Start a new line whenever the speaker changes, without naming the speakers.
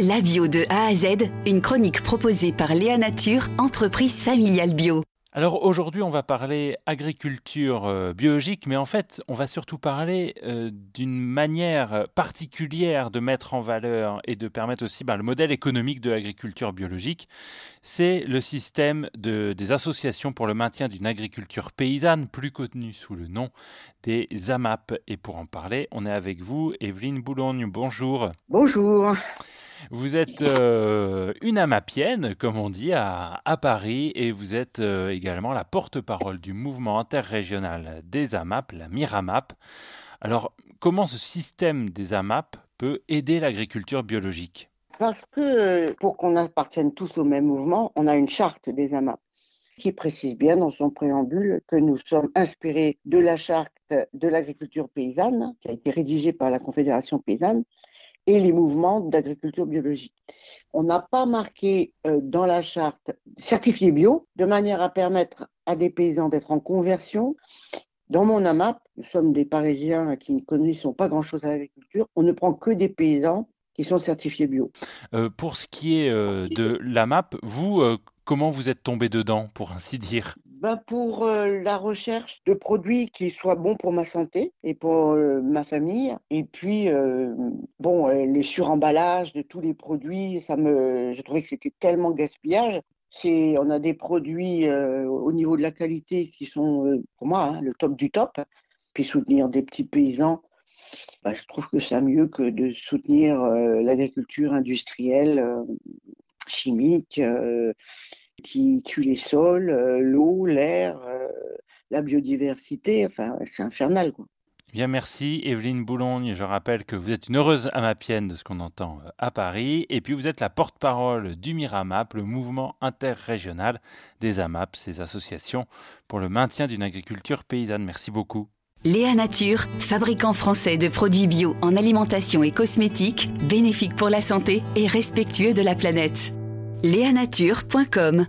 La bio de A à Z, une chronique proposée par Léa Nature, entreprise familiale bio.
Alors aujourd'hui, on va parler agriculture euh, biologique, mais en fait, on va surtout parler euh, d'une manière particulière de mettre en valeur et de permettre aussi ben, le modèle économique de l'agriculture biologique. C'est le système de, des associations pour le maintien d'une agriculture paysanne, plus connue sous le nom des AMAP. Et pour en parler, on est avec vous, Evelyne Boulogne. Bonjour.
Bonjour.
Vous êtes euh, une amapienne, comme on dit, à, Paris, et vous êtes euh, également la porte-parole du mouvement interrégional des AMAP, la MIRAMAP. Alors, comment ce système des AMAP peut aider l'agriculture biologique?
Parce que pour qu'on appartienne tous au même mouvement, on a une charte des AMAP qui précise bien dans son préambule que nous sommes inspirés de la charte de l'agriculture paysanne, qui a été rédigée par la Confédération paysanne, et les mouvements d'agriculture biologique. On n'a pas marqué euh, dans la charte certifié bio de manière à permettre à des paysans d'être en conversion. Dans mon AMAP, nous sommes des Parisiens qui ne connaissent pas grand-chose à l'agriculture. On ne prend que des paysans qui sont certifiés bio.
Euh, pour ce qui est euh, de l'AMAP, vous, comment vous êtes tombé dedans, pour ainsi dire?
Ben pour euh, la recherche de produits qui soient bons pour ma santé et pour euh, ma famille. Et puis, euh, bon, les suremballages de tous les produits, ça me, je trouvais que c'était tellement gaspillage. On a des produits au niveau de la qualité qui sont, pour moi, hein, le top du top. Puis soutenir des petits paysans, ben, je trouve que c'est mieux que de soutenir l'agriculture industrielle, chimique qui tue les sols, euh, l'eau, l'air, euh, la biodiversité. Enfin, c'est infernal. Quoi.
Bien, merci Evelyne Boulogne. Je rappelle que vous êtes une heureuse amapienne de ce qu'on entend euh, à Paris. Et puis vous êtes la porte-parole du MIRAMAP, le mouvement interrégional des AMAP, ces associations pour le maintien d'une agriculture paysanne. Merci beaucoup.
Léa Nature, fabricant français de produits bio en alimentation et cosmétiques, bénéfique pour la santé et respectueux de la planète. Léanature.com